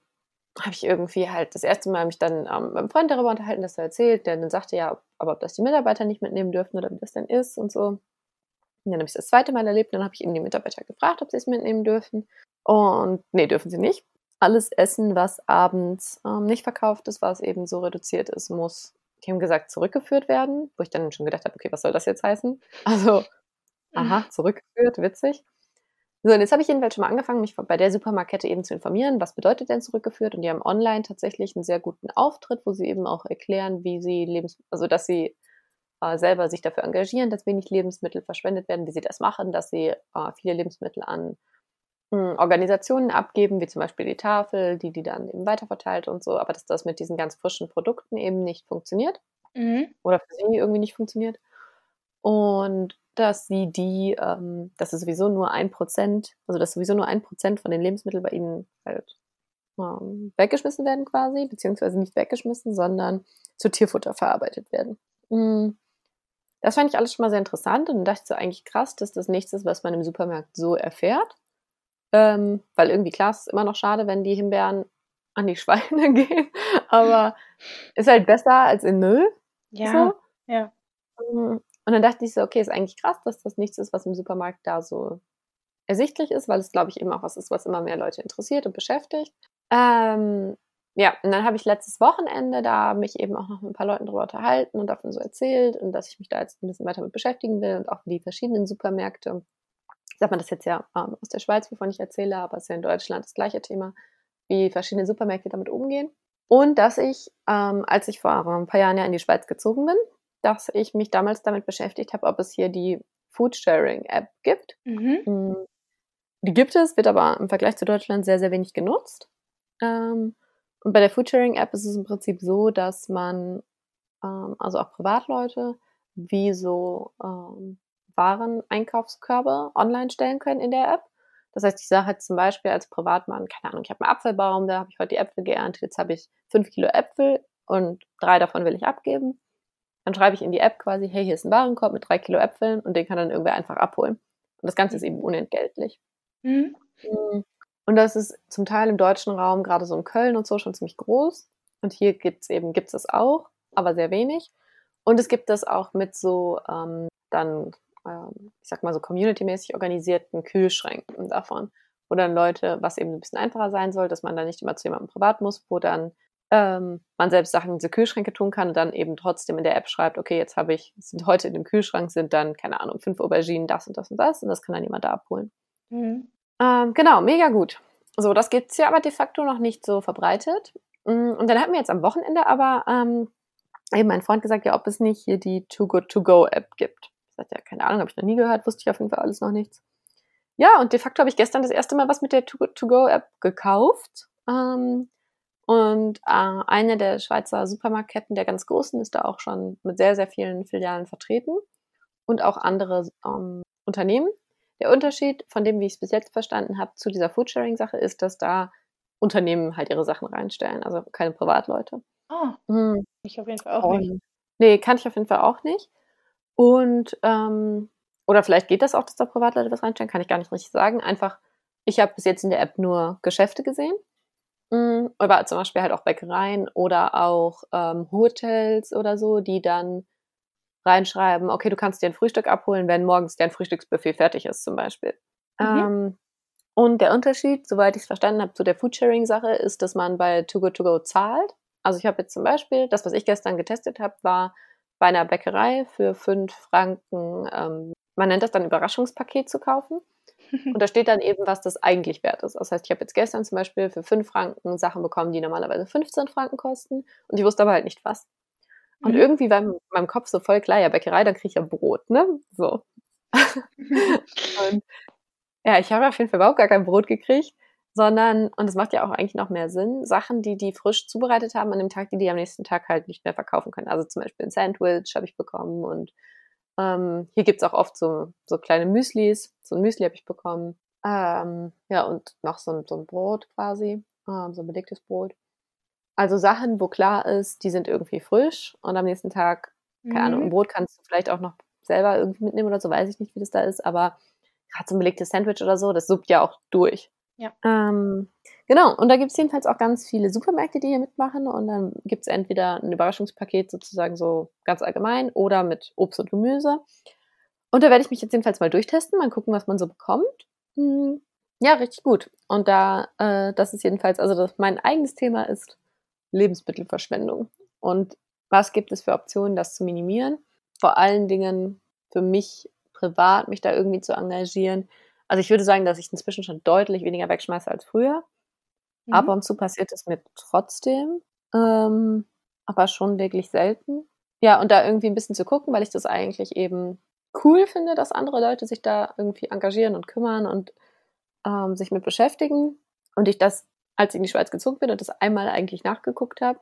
habe ich irgendwie halt das erste Mal mich dann ähm, mit einem Freund darüber unterhalten, das er erzählt, der dann sagte ja, aber ob das die Mitarbeiter nicht mitnehmen dürfen oder wie das denn ist und so. Und dann habe ich das zweite Mal erlebt, dann habe ich eben die Mitarbeiter gefragt, ob sie es mitnehmen dürfen. Und nee, dürfen sie nicht. Alles Essen, was abends ähm, nicht verkauft ist, was eben so reduziert ist, muss, die haben gesagt, zurückgeführt werden, wo ich dann schon gedacht habe, okay, was soll das jetzt heißen? Also, aha, zurückgeführt, witzig. So, und jetzt habe ich jedenfalls schon mal angefangen, mich bei der Supermarktkette eben zu informieren, was bedeutet denn zurückgeführt? Und die haben online tatsächlich einen sehr guten Auftritt, wo sie eben auch erklären, wie sie Lebens, also dass sie äh, selber sich dafür engagieren, dass wenig Lebensmittel verschwendet werden, wie sie das machen, dass sie äh, viele Lebensmittel an mh, hm, Organisationen abgeben, wie zum Beispiel die Tafel, die die dann eben weiterverteilt und so, aber dass das mit diesen ganz frischen Produkten eben nicht funktioniert mhm. oder für sie irgendwie nicht funktioniert. Und dass sie die, ähm, dass es sowieso nur ein Prozent, also dass sowieso nur ein Prozent von den Lebensmitteln bei ihnen halt ähm, weggeschmissen werden quasi, beziehungsweise nicht weggeschmissen, sondern zu Tierfutter verarbeitet werden. Mhm. Das fand ich alles schon mal sehr interessant und dachte so eigentlich krass, dass das nichts ist, was man im Supermarkt so erfährt. Ähm, weil irgendwie klar, es ist immer noch schade, wenn die Himbeeren an die Schweine <laughs> gehen, aber ist halt besser als in Müll. Ja. So. Ja. Und dann dachte ich so, okay, ist eigentlich krass, dass das nichts ist, was im Supermarkt da so ersichtlich ist, weil es, glaube ich, eben auch was ist, was immer mehr Leute interessiert und beschäftigt. Ähm, ja, und dann habe ich letztes Wochenende da mich eben auch noch mit ein paar Leuten drüber unterhalten und davon so erzählt und dass ich mich da jetzt ein bisschen weiter mit beschäftigen will und auch die verschiedenen Supermärkte. Sagt man das jetzt ja ähm, aus der Schweiz, wovon ich erzähle, aber es ist ja in Deutschland das gleiche Thema, wie verschiedene Supermärkte damit umgehen. Und dass ich, ähm, als ich vor ein paar Jahren ja in die Schweiz gezogen bin, dass ich mich damals damit beschäftigt habe, ob es hier die Foodsharing-App gibt. Mhm. Mm, die gibt es, wird aber im Vergleich zu Deutschland sehr, sehr wenig genutzt. Ähm, und bei der Foodsharing-App ist es im Prinzip so, dass man, ähm, also auch Privatleute, wie so ähm, Waren-Einkaufskörbe online stellen können in der App. Das heißt, ich sage jetzt zum Beispiel als Privatmann, keine Ahnung, ich habe einen Apfelbaum, da habe ich heute die Äpfel geerntet, jetzt habe ich fünf Kilo Äpfel und drei davon will ich abgeben. Dann schreibe ich in die App quasi, hey, hier ist ein Warenkorb mit drei Kilo Äpfeln und den kann dann irgendwer einfach abholen. Und das Ganze ist eben unentgeltlich. Mhm. mhm. Und das ist zum Teil im deutschen Raum, gerade so in Köln und so, schon ziemlich groß. Und hier gibt es eben, gibt es auch, aber sehr wenig. Und es gibt das auch mit so ähm, dann, ähm, ich sag mal so community-mäßig organisierten Kühlschränken davon, wo dann Leute, was eben ein bisschen einfacher sein soll, dass man da nicht immer zu jemandem privat muss, wo dann ähm, man selbst Sachen in diese Kühlschränke tun kann und dann eben trotzdem in der App schreibt, okay, jetzt habe ich, sind heute in dem Kühlschrank sind dann, keine Ahnung, fünf Auberginen, das und das und das und das kann dann jemand da abholen. Mhm. Ähm, genau, mega gut. So, das gibt es ja aber de facto noch nicht so verbreitet. Mm, und dann hat mir jetzt am Wochenende aber ähm, eben mein Freund gesagt, ja, ob es nicht hier die Too Good To Go App gibt. Ich sagte, ja, keine Ahnung, habe ich noch nie gehört, wusste ich auf jeden Fall alles noch nichts. Ja, und de facto habe ich gestern das erste Mal was mit der Too Good To Go App gekauft. Ähm, und äh, eine der Schweizer Supermarktketten, der ganz großen, ist da auch schon mit sehr, sehr vielen Filialen vertreten und auch andere ähm, Unternehmen. Der Unterschied von dem, wie ich es bis jetzt verstanden habe, zu dieser Foodsharing-Sache ist, dass da Unternehmen halt ihre Sachen reinstellen, also keine Privatleute. Ah, mhm. ich auf jeden Fall auch nicht. Nee, kann ich auf jeden Fall auch nicht. Und, ähm, oder vielleicht geht das auch, dass da Privatleute was reinstellen, kann ich gar nicht richtig sagen. Einfach, ich habe bis jetzt in der App nur Geschäfte gesehen aber zum Beispiel halt auch Bäckereien oder auch ähm, Hotels oder so, die dann reinschreiben, okay, du kannst dir ein Frühstück abholen, wenn morgens dein Frühstücksbuffet fertig ist, zum Beispiel. Mhm. Ähm, und der Unterschied, soweit ich es verstanden habe, zu der Foodsharing-Sache, ist, dass man bei Too Good To Go zahlt. Also ich habe jetzt zum Beispiel, das, was ich gestern getestet habe, war bei einer Bäckerei für fünf Franken, ähm, man nennt das dann Überraschungspaket zu kaufen. Und da steht dann eben, was das eigentlich wert ist. Das heißt, ich habe jetzt gestern zum Beispiel für 5 Franken Sachen bekommen, die normalerweise 15 Franken kosten. Und ich wusste aber halt nicht was. Und mhm. irgendwie war in meinem Kopf so voll klar, ja, Bäckerei, dann kriege ich ja Brot, ne? So. <laughs> und ja, ich habe auf jeden Fall überhaupt gar kein Brot gekriegt, sondern, und das macht ja auch eigentlich noch mehr Sinn, Sachen, die die frisch zubereitet haben an dem Tag, die die am nächsten Tag halt nicht mehr verkaufen können. Also zum Beispiel ein Sandwich habe ich bekommen und ähm, hier gibt's auch oft so, so kleine Müslis. So ein Müsli habe ich bekommen. Ähm, ja, und noch so ein, so ein Brot quasi, ähm, so ein belegtes Brot. Also Sachen, wo klar ist, die sind irgendwie frisch und am nächsten Tag, keine Ahnung, ein Mhm. Brot kannst du vielleicht auch noch selber irgendwie mitnehmen oder so, weiß ich nicht, wie das da ist, aber gerade so ein belegtes Sandwich oder so, das suppt ja auch durch. Ja. Ähm, genau, und da gibt es jedenfalls auch ganz viele Supermärkte, die hier mitmachen und dann gibt es entweder ein Überraschungspaket sozusagen so ganz allgemein oder mit Obst und Gemüse. Und da werde ich mich jetzt jedenfalls mal durchtesten, mal gucken, was man so bekommt. Hm, ja, richtig gut. Und da, äh, das ist jedenfalls, also das, mein eigenes Thema ist Lebensmittelverschwendung. Und was gibt es für Optionen, das zu minimieren? Vor allen Dingen für mich privat, mich da irgendwie zu engagieren. Also ich würde sagen, dass ich inzwischen schon deutlich weniger wegschmeiße als früher. Mhm. Ab und zu passiert es mir trotzdem, ähm, aber schon wirklich selten. Ja, und da irgendwie ein bisschen zu gucken, weil ich das eigentlich eben cool finde, dass andere Leute sich da irgendwie engagieren und kümmern und ähm, sich mit beschäftigen. Und ich das, als ich in die Schweiz gezogen bin und das einmal eigentlich nachgeguckt habe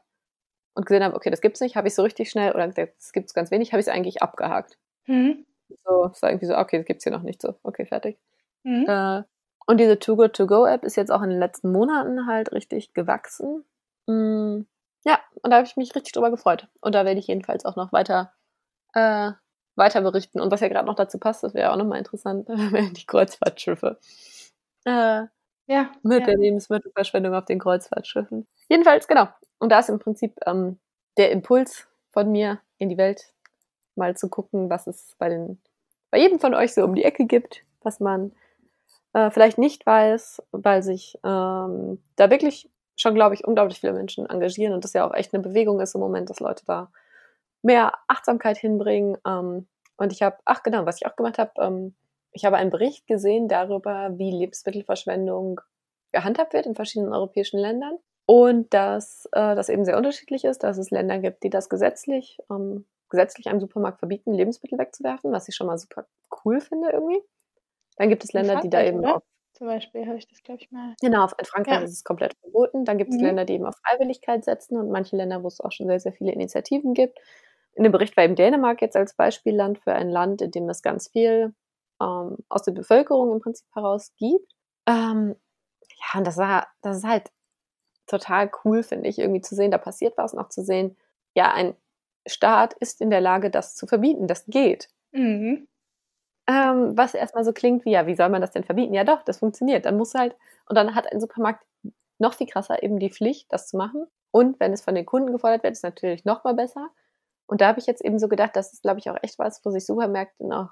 und gesehen habe, okay, das gibt's nicht, habe ich so richtig schnell, oder das gibt's ganz wenig, habe ich es eigentlich abgehakt. Mhm. So, es war irgendwie so, okay, das gibt's hier noch nicht so. Okay, fertig. Mhm. Äh, und diese Too Good To Go App ist jetzt auch in den letzten Monaten halt richtig gewachsen. Mm, ja, und da habe ich mich richtig drüber gefreut. Und da werde ich jedenfalls auch noch weiter, äh, weiter berichten. Und was ja gerade noch dazu passt, das wäre auch nochmal interessant, <laughs> wären die Kreuzfahrtschiffe. Äh, Ja. mit ja. der Lebensmittelverschwendung auf den Kreuzfahrtschiffen. Jedenfalls, genau. Und da ist im Prinzip ähm, der Impuls von mir in die Welt, mal zu gucken, was es bei, den, bei jedem von euch so um die Ecke gibt, was man äh, vielleicht nicht weiß, weil sich ähm, da wirklich schon, glaube ich, unglaublich viele Menschen engagieren und das ja auch echt eine Bewegung ist im Moment, dass Leute da mehr Achtsamkeit hinbringen. Ähm, und ich habe, ach genau, was ich auch gemacht habe, ähm, ich habe einen Bericht gesehen darüber, wie Lebensmittelverschwendung gehandhabt wird in verschiedenen europäischen Ländern und dass äh, das eben sehr unterschiedlich ist, dass es Länder gibt, die das gesetzlich, ähm, gesetzlich einem Supermarkt verbieten, Lebensmittel wegzuwerfen, was ich schon mal super cool finde irgendwie. Dann gibt es Länder, die da eben oder? auf, Zum Beispiel habe ich das, glaube ich, mal. genau, in Frankreich Ja. ist es komplett verboten. Dann gibt es Mhm. Länder, die eben auf Freiwilligkeit setzen und manche Länder, wo es auch schon sehr, sehr viele Initiativen gibt. In dem Bericht war eben Dänemark jetzt als Beispielland für ein Land, in dem es ganz viel ähm, aus der Bevölkerung im Prinzip heraus gibt. Ähm, ja, und das, war, das ist halt total cool, finde ich, irgendwie zu sehen, da passiert was, noch zu sehen, ja, ein Staat ist in der Lage, das zu verbieten, das geht. Mhm. Ähm, was erstmal so klingt wie, ja, wie soll man das denn verbieten? Ja, doch, das funktioniert. Dann muss halt, und dann hat ein Supermarkt noch viel krasser eben die Pflicht, das zu machen. Und wenn es von den Kunden gefordert wird, ist natürlich noch mal besser. Und da habe ich jetzt eben so gedacht, das ist, glaube ich, auch echt was, wo sich Supermärkte noch,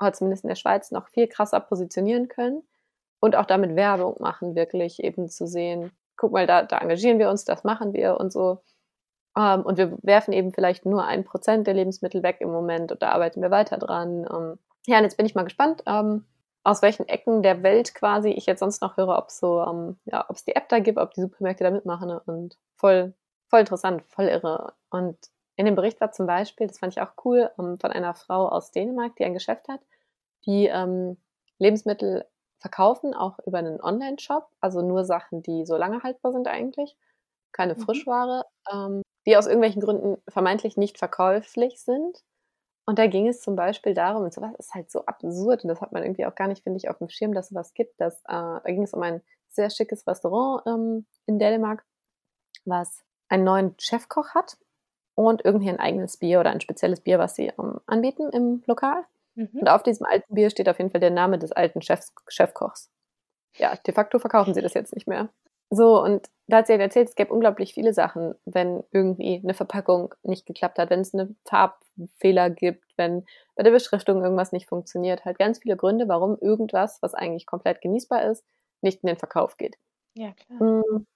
oder zumindest in der Schweiz, noch viel krasser positionieren können und auch damit Werbung machen, wirklich eben zu sehen, guck mal, da, da engagieren wir uns, das machen wir und so. Ähm, und wir werfen eben vielleicht nur ein Prozent der Lebensmittel weg im Moment und da arbeiten wir weiter dran. Ähm, ja, und jetzt bin ich mal gespannt, ähm, aus welchen Ecken der Welt quasi ich jetzt sonst noch höre, ob so, ähm, ja, ob es die App da gibt, ob die Supermärkte da mitmachen ne? und voll, voll interessant, voll irre. Und in dem Bericht war zum Beispiel, das fand ich auch cool, ähm, von einer Frau aus Dänemark, die ein Geschäft hat, die ähm, Lebensmittel verkaufen, auch über einen Online-Shop, also nur Sachen, die so lange haltbar sind eigentlich, keine Mhm. Frischware, ähm, die aus irgendwelchen Gründen vermeintlich nicht verkäuflich sind. Und da ging es zum Beispiel darum, und sowas ist halt so absurd, und das hat man irgendwie auch gar nicht, finde ich, auf dem Schirm, dass sowas gibt. Dass, äh, da ging es um ein sehr schickes Restaurant ähm, in Dänemark, was einen neuen Chefkoch hat und irgendwie ein eigenes Bier oder ein spezielles Bier, was sie ähm, anbieten im Lokal. Mhm. Und auf diesem alten Bier steht auf jeden Fall der Name des alten Chefs, Chefkochs. Ja, de facto verkaufen sie das jetzt nicht mehr. So, und da hat sie halt erzählt, es gäbe unglaublich viele Sachen, wenn irgendwie eine Verpackung nicht geklappt hat, wenn es eine Farbfehler gibt, wenn bei der Beschriftung irgendwas nicht funktioniert. Halt ganz viele Gründe, warum irgendwas, was eigentlich komplett genießbar ist, nicht in den Verkauf geht. Ja, klar. Mm,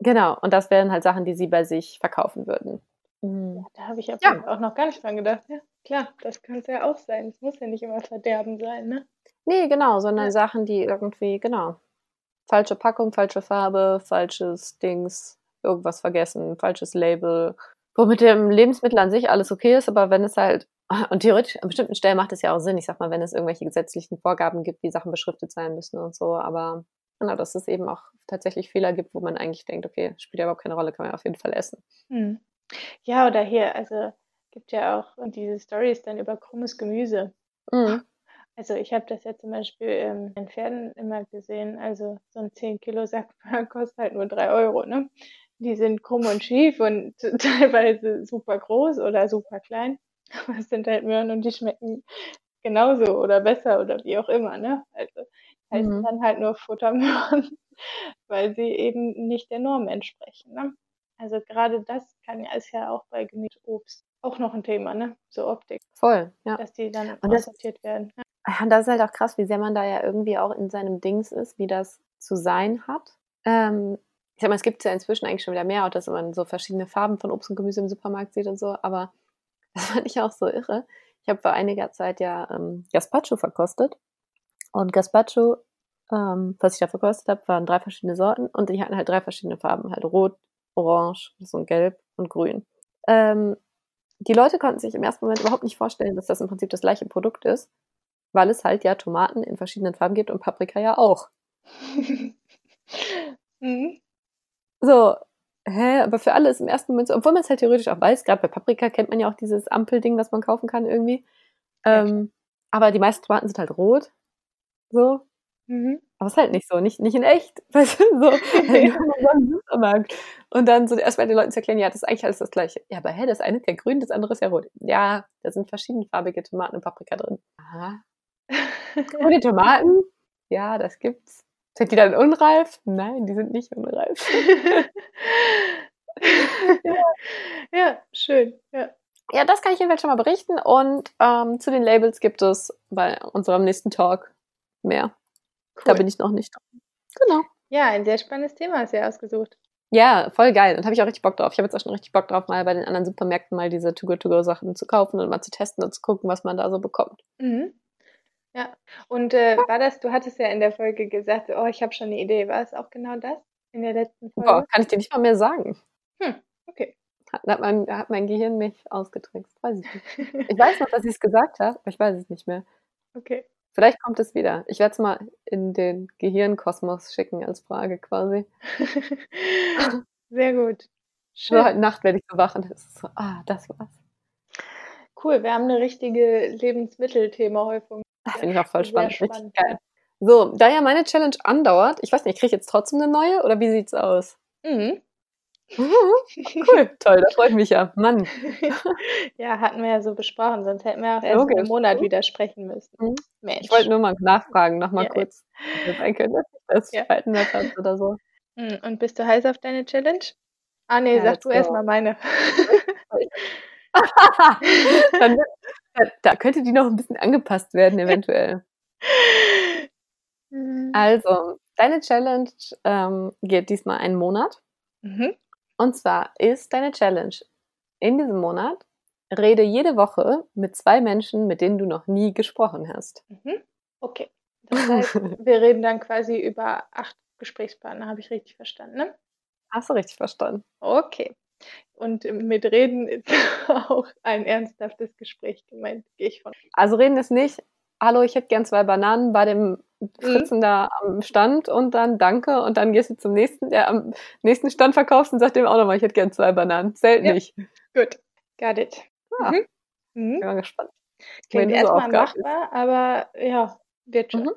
Genau, und das wären halt Sachen, die sie bei sich verkaufen würden. Mm. Da habe ich aber Ja. auch noch gar nicht dran gedacht. Ja, klar, das kann es ja auch sein. Es muss ja nicht immer Verderben sein, ne? Nee, genau, sondern Ja. Sachen, die irgendwie, genau. Falsche Packung, falsche Farbe, falsches Dings, irgendwas vergessen, falsches Label. Wo mit dem Lebensmittel an sich alles okay ist, aber wenn es halt, <laughs> und theoretisch, an bestimmten Stellen macht es ja auch Sinn, ich sag mal, wenn es irgendwelche gesetzlichen Vorgaben gibt, wie Sachen beschriftet sein müssen und so, aber genau, dass es eben auch tatsächlich Fehler gibt, wo man eigentlich denkt, okay, spielt ja überhaupt keine Rolle, kann man auf jeden Fall essen. Hm. Ja, oder hier, also gibt ja auch diese Stories dann über krummes Gemüse. Mhm. Also ich habe das ja zum Beispiel ähm, in Pferden immer gesehen. Also so ein 10 Kilo Sack <laughs> kostet halt nur 3 Euro. Ne? Die sind krumm und schief und <laughs> teilweise super groß oder super klein. <laughs> Aber es sind halt Möhren und die schmecken genauso oder besser oder wie auch immer. Ne? Also heißt mhm. dann halt nur Futtermöhren, weil sie eben nicht der Norm entsprechen. Ne? Also gerade das kann ja ist ja auch bei Gemüseobst auch noch ein Thema, ne? So Optik. Voll, ja. Dass die dann und aussortiert werden. Ja. Und das ist halt auch krass, wie sehr man da ja irgendwie auch in seinem Dings ist, wie das zu sein hat. Ähm, ich sag mal, es gibt ja inzwischen eigentlich schon wieder mehr, auch dass man so verschiedene Farben von Obst und Gemüse im Supermarkt sieht und so, aber <laughs> das fand ich auch so irre. Ich habe vor einiger Zeit ja ähm, Gazpacho verkostet und Gazpacho, ähm, was ich da verkostet habe, waren drei verschiedene Sorten und die hatten halt drei verschiedene Farben, halt rot, orange, so ein gelb und grün. Ähm, die Leute konnten sich im ersten Moment überhaupt nicht vorstellen, dass das im Prinzip das gleiche Produkt ist weil es halt ja Tomaten in verschiedenen Farben gibt und Paprika ja auch. <laughs> mhm. So, hä, aber für alle ist im ersten Moment so, obwohl man es halt theoretisch auch weiß, gerade bei Paprika kennt man ja auch dieses Ampelding, was man kaufen kann irgendwie. Ähm, aber die meisten Tomaten sind halt rot. So. Mhm. Aber es ist halt nicht so, nicht, nicht in echt. <laughs> Weißt du, so, <laughs> halt Und dann so erstmal den Leuten zu erklären, ja, das ist eigentlich alles das Gleiche. Ja, aber hä, das eine ist ja grün, das andere ist ja rot. Ja, da sind verschiedenfarbige Tomaten und Paprika drin. Aha, <laughs> Grüne Tomaten? Ja, das gibt's. Sind die dann unreif? Nein, die sind nicht unreif. <laughs> ja. ja, schön. Ja. ja, das kann ich jedenfalls schon mal berichten. Und ähm, zu den Labels gibt es bei unserem nächsten Talk mehr. Cool. Da bin ich noch nicht dran. Genau. Ja, ein sehr spannendes Thema ist ja ausgesucht. Ja, voll geil. Und habe ich auch richtig Bock drauf. Ich habe jetzt auch schon richtig Bock drauf, mal bei den anderen Supermärkten mal diese To-Go-To-Go-Sachen zu kaufen und mal zu testen und zu gucken, was man da so bekommt. Mhm. Ja, und äh, war das, du hattest ja in der Folge gesagt, oh, ich habe schon eine Idee. War es auch genau das in der letzten Folge? Boah, kann ich dir nicht mal mehr sagen. Hm, okay. Hat, hat, mein, hat mein Gehirn mich ausgetrickst. Weiß ich nicht. <laughs> Ich weiß noch, dass ich es gesagt habe, aber ich weiß es nicht mehr. Okay. Vielleicht kommt es wieder. Ich werde es mal in den Gehirnkosmos schicken als Frage quasi. <laughs> Sehr gut. Schön. heute Nacht werde ich so wach und es ist so, ah, das war's. Cool, wir haben eine richtige Lebensmittelthema-Häufung. Finde ich auch voll spannend. spannend. geil. So, da ja meine Challenge andauert, ich weiß nicht, kriege ich jetzt trotzdem eine neue oder wie sieht's aus? Mhm. <laughs> cool, toll, da freut mich ja. Mann. <laughs> ja, hatten wir ja so besprochen, sonst hätten wir auch erst okay. einen Monat widersprechen müssen. Mhm. Mensch. Ich wollte nur mal nachfragen, nochmal ja. kurz. Sein können, dass das ja. hast oder so. <laughs> Mhm, und bist du heiß auf deine Challenge? Ah, nee, ja, sag du erstmal meine. Dann da könnte die noch ein bisschen angepasst werden, eventuell. Mhm. also, deine Challenge ähm, geht diesmal einen Monat. Mhm. Und zwar ist deine Challenge in diesem Monat, rede jede Woche mit zwei Menschen, mit denen du noch nie gesprochen hast. Mhm. Okay. Das heißt, <laughs> wir reden dann quasi über acht Gesprächspartner, habe ich richtig verstanden, ne? Hast du richtig verstanden. Okay. Und mit Reden ist <laughs> auch ein ernsthaftes Gespräch gemeint, gehe ich von. Also Reden ist nicht, hallo, ich hätte gern zwei Bananen bei dem Fritzen mhm. da am Stand und dann danke und dann gehst du zum nächsten, der am nächsten Stand verkaufst und sagt dem auch nochmal, ich hätte gern zwei Bananen. Selten ja. nicht. Gut, got it. Ah, mhm. Mhm. Bin mal gespannt. Klingt erstmal machbar, aber ja, wird schon.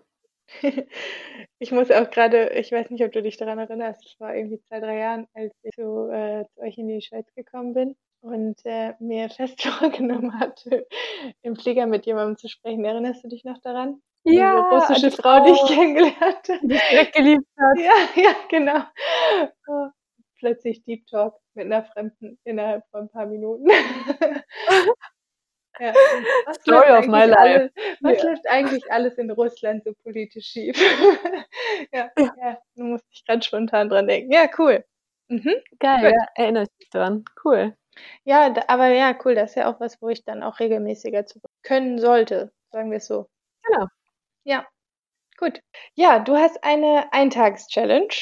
<laughs> Ich muss auch gerade, ich weiß nicht, ob du dich daran erinnerst, es war irgendwie zwei, drei Jahren, als ich zu, äh, zu euch in die Schweiz gekommen bin und äh, mir <laughs> fest vorgenommen hatte, im Flieger mit jemandem zu sprechen. Erinnerst du dich noch daran? Ja, Diese russische Frau, <laughs> die ich kennengelernt habe. Die ich geliebt hat. Ja, ja, genau. Oh, plötzlich Deep Talk mit einer Fremden innerhalb von ein paar Minuten. Ja. Story of my life. Alles, was ja. läuft eigentlich alles in Russland so politisch schief? <laughs> ja, ja. ja, du musst dich ganz spontan dran denken. Ja, cool. Mhm. Geil, ja, erinnere ich mich dran. Cool. Ja, da, aber ja, cool, das ist ja auch was, wo ich dann auch regelmäßiger zu können sollte, sagen wir es so. Genau. Ja, gut. Ja, du hast eine Eintags-Challenge.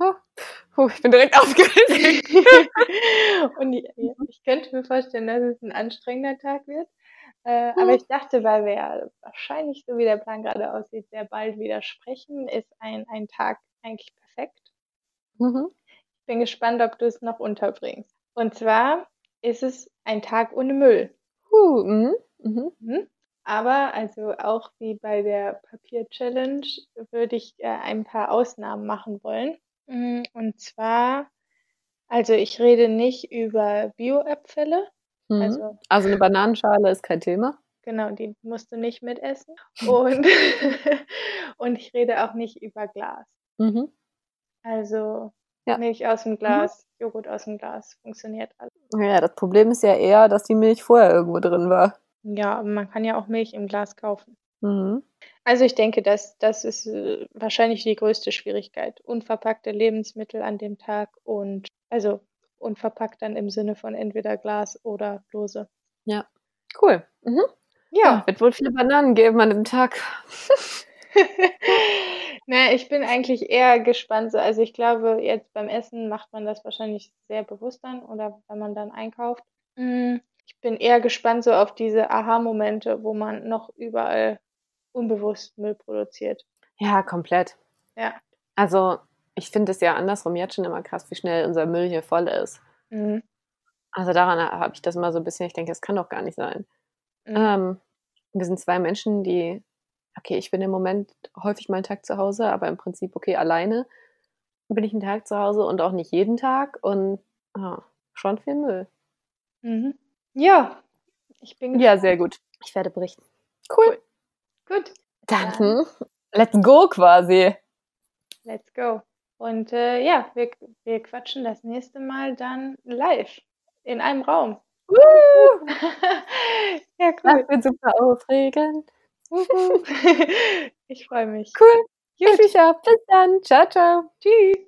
Oh, oh, ich bin direkt <laughs> aufgeregt. <laughs> Und ich, ich könnte mir vorstellen, dass es ein anstrengender Tag wird. Äh, mhm. Aber ich dachte, weil wir ja wahrscheinlich, so wie der Plan gerade aussieht, sehr bald wieder sprechen, ist ein, ein Tag eigentlich perfekt. Mhm. Ich bin gespannt, ob du es noch unterbringst. Und zwar ist es ein Tag ohne Müll. Uh, mhm. Mhm. mhm. Aber also auch wie bei der Papier-Challenge würde ich äh, ein paar Ausnahmen machen wollen. Mm, und zwar, also ich rede nicht über Bioabfälle. Mhm. Also, Also eine Bananenschale ist kein Thema. genau, die musst du nicht mitessen. Und, <laughs> und ich rede auch nicht über Glas. Mhm. Also Ja. Milch aus dem Glas, Joghurt aus dem Glas, funktioniert alles. Ja, das Problem ist ja eher, dass die Milch vorher irgendwo drin war. Ja, man kann ja auch Milch im Glas kaufen. Mhm. Also ich denke, dass das ist äh, wahrscheinlich die größte Schwierigkeit. Unverpackte Lebensmittel an dem Tag und also unverpackt dann im Sinne von entweder Glas oder Dose. Cool. Mhm. Ja, Wird wohl viele Bananen geben an dem Tag. <laughs> na, ich bin eigentlich eher gespannt. so- Also ich glaube, jetzt beim Essen macht man das wahrscheinlich sehr bewusst dann oder wenn man dann einkauft. Mm, Ich bin eher gespannt so auf diese Aha-Momente, wo man noch überall unbewusst Müll produziert. Ja, komplett. Ja. Also, ich finde es ja andersrum jetzt schon immer krass, wie schnell unser Müll hier voll ist. Mhm. Also daran habe ich das mal so ein bisschen, ich denke, das kann doch gar nicht sein. Mhm. Ähm, wir sind zwei Menschen, die, okay, ich bin im Moment häufig mal einen Tag zu Hause, aber im Prinzip, okay, alleine bin ich einen Tag zu Hause und auch nicht jeden Tag und ah, schon viel Müll. Mhm. Ja, ich bin Ja, sehr gut. Ich werde berichten. Cool. Gut, Dann, Dann- let's go quasi. let's go. Und äh, ja, wir, wir quatschen das nächste Mal dann live in einem Raum. Woo! <laughs> ja, Das cool. wird super aufregend. <laughs> Ich freue mich. Cool. Ich Gut, mich auch. Bis dann. Ciao, ciao. tschüss.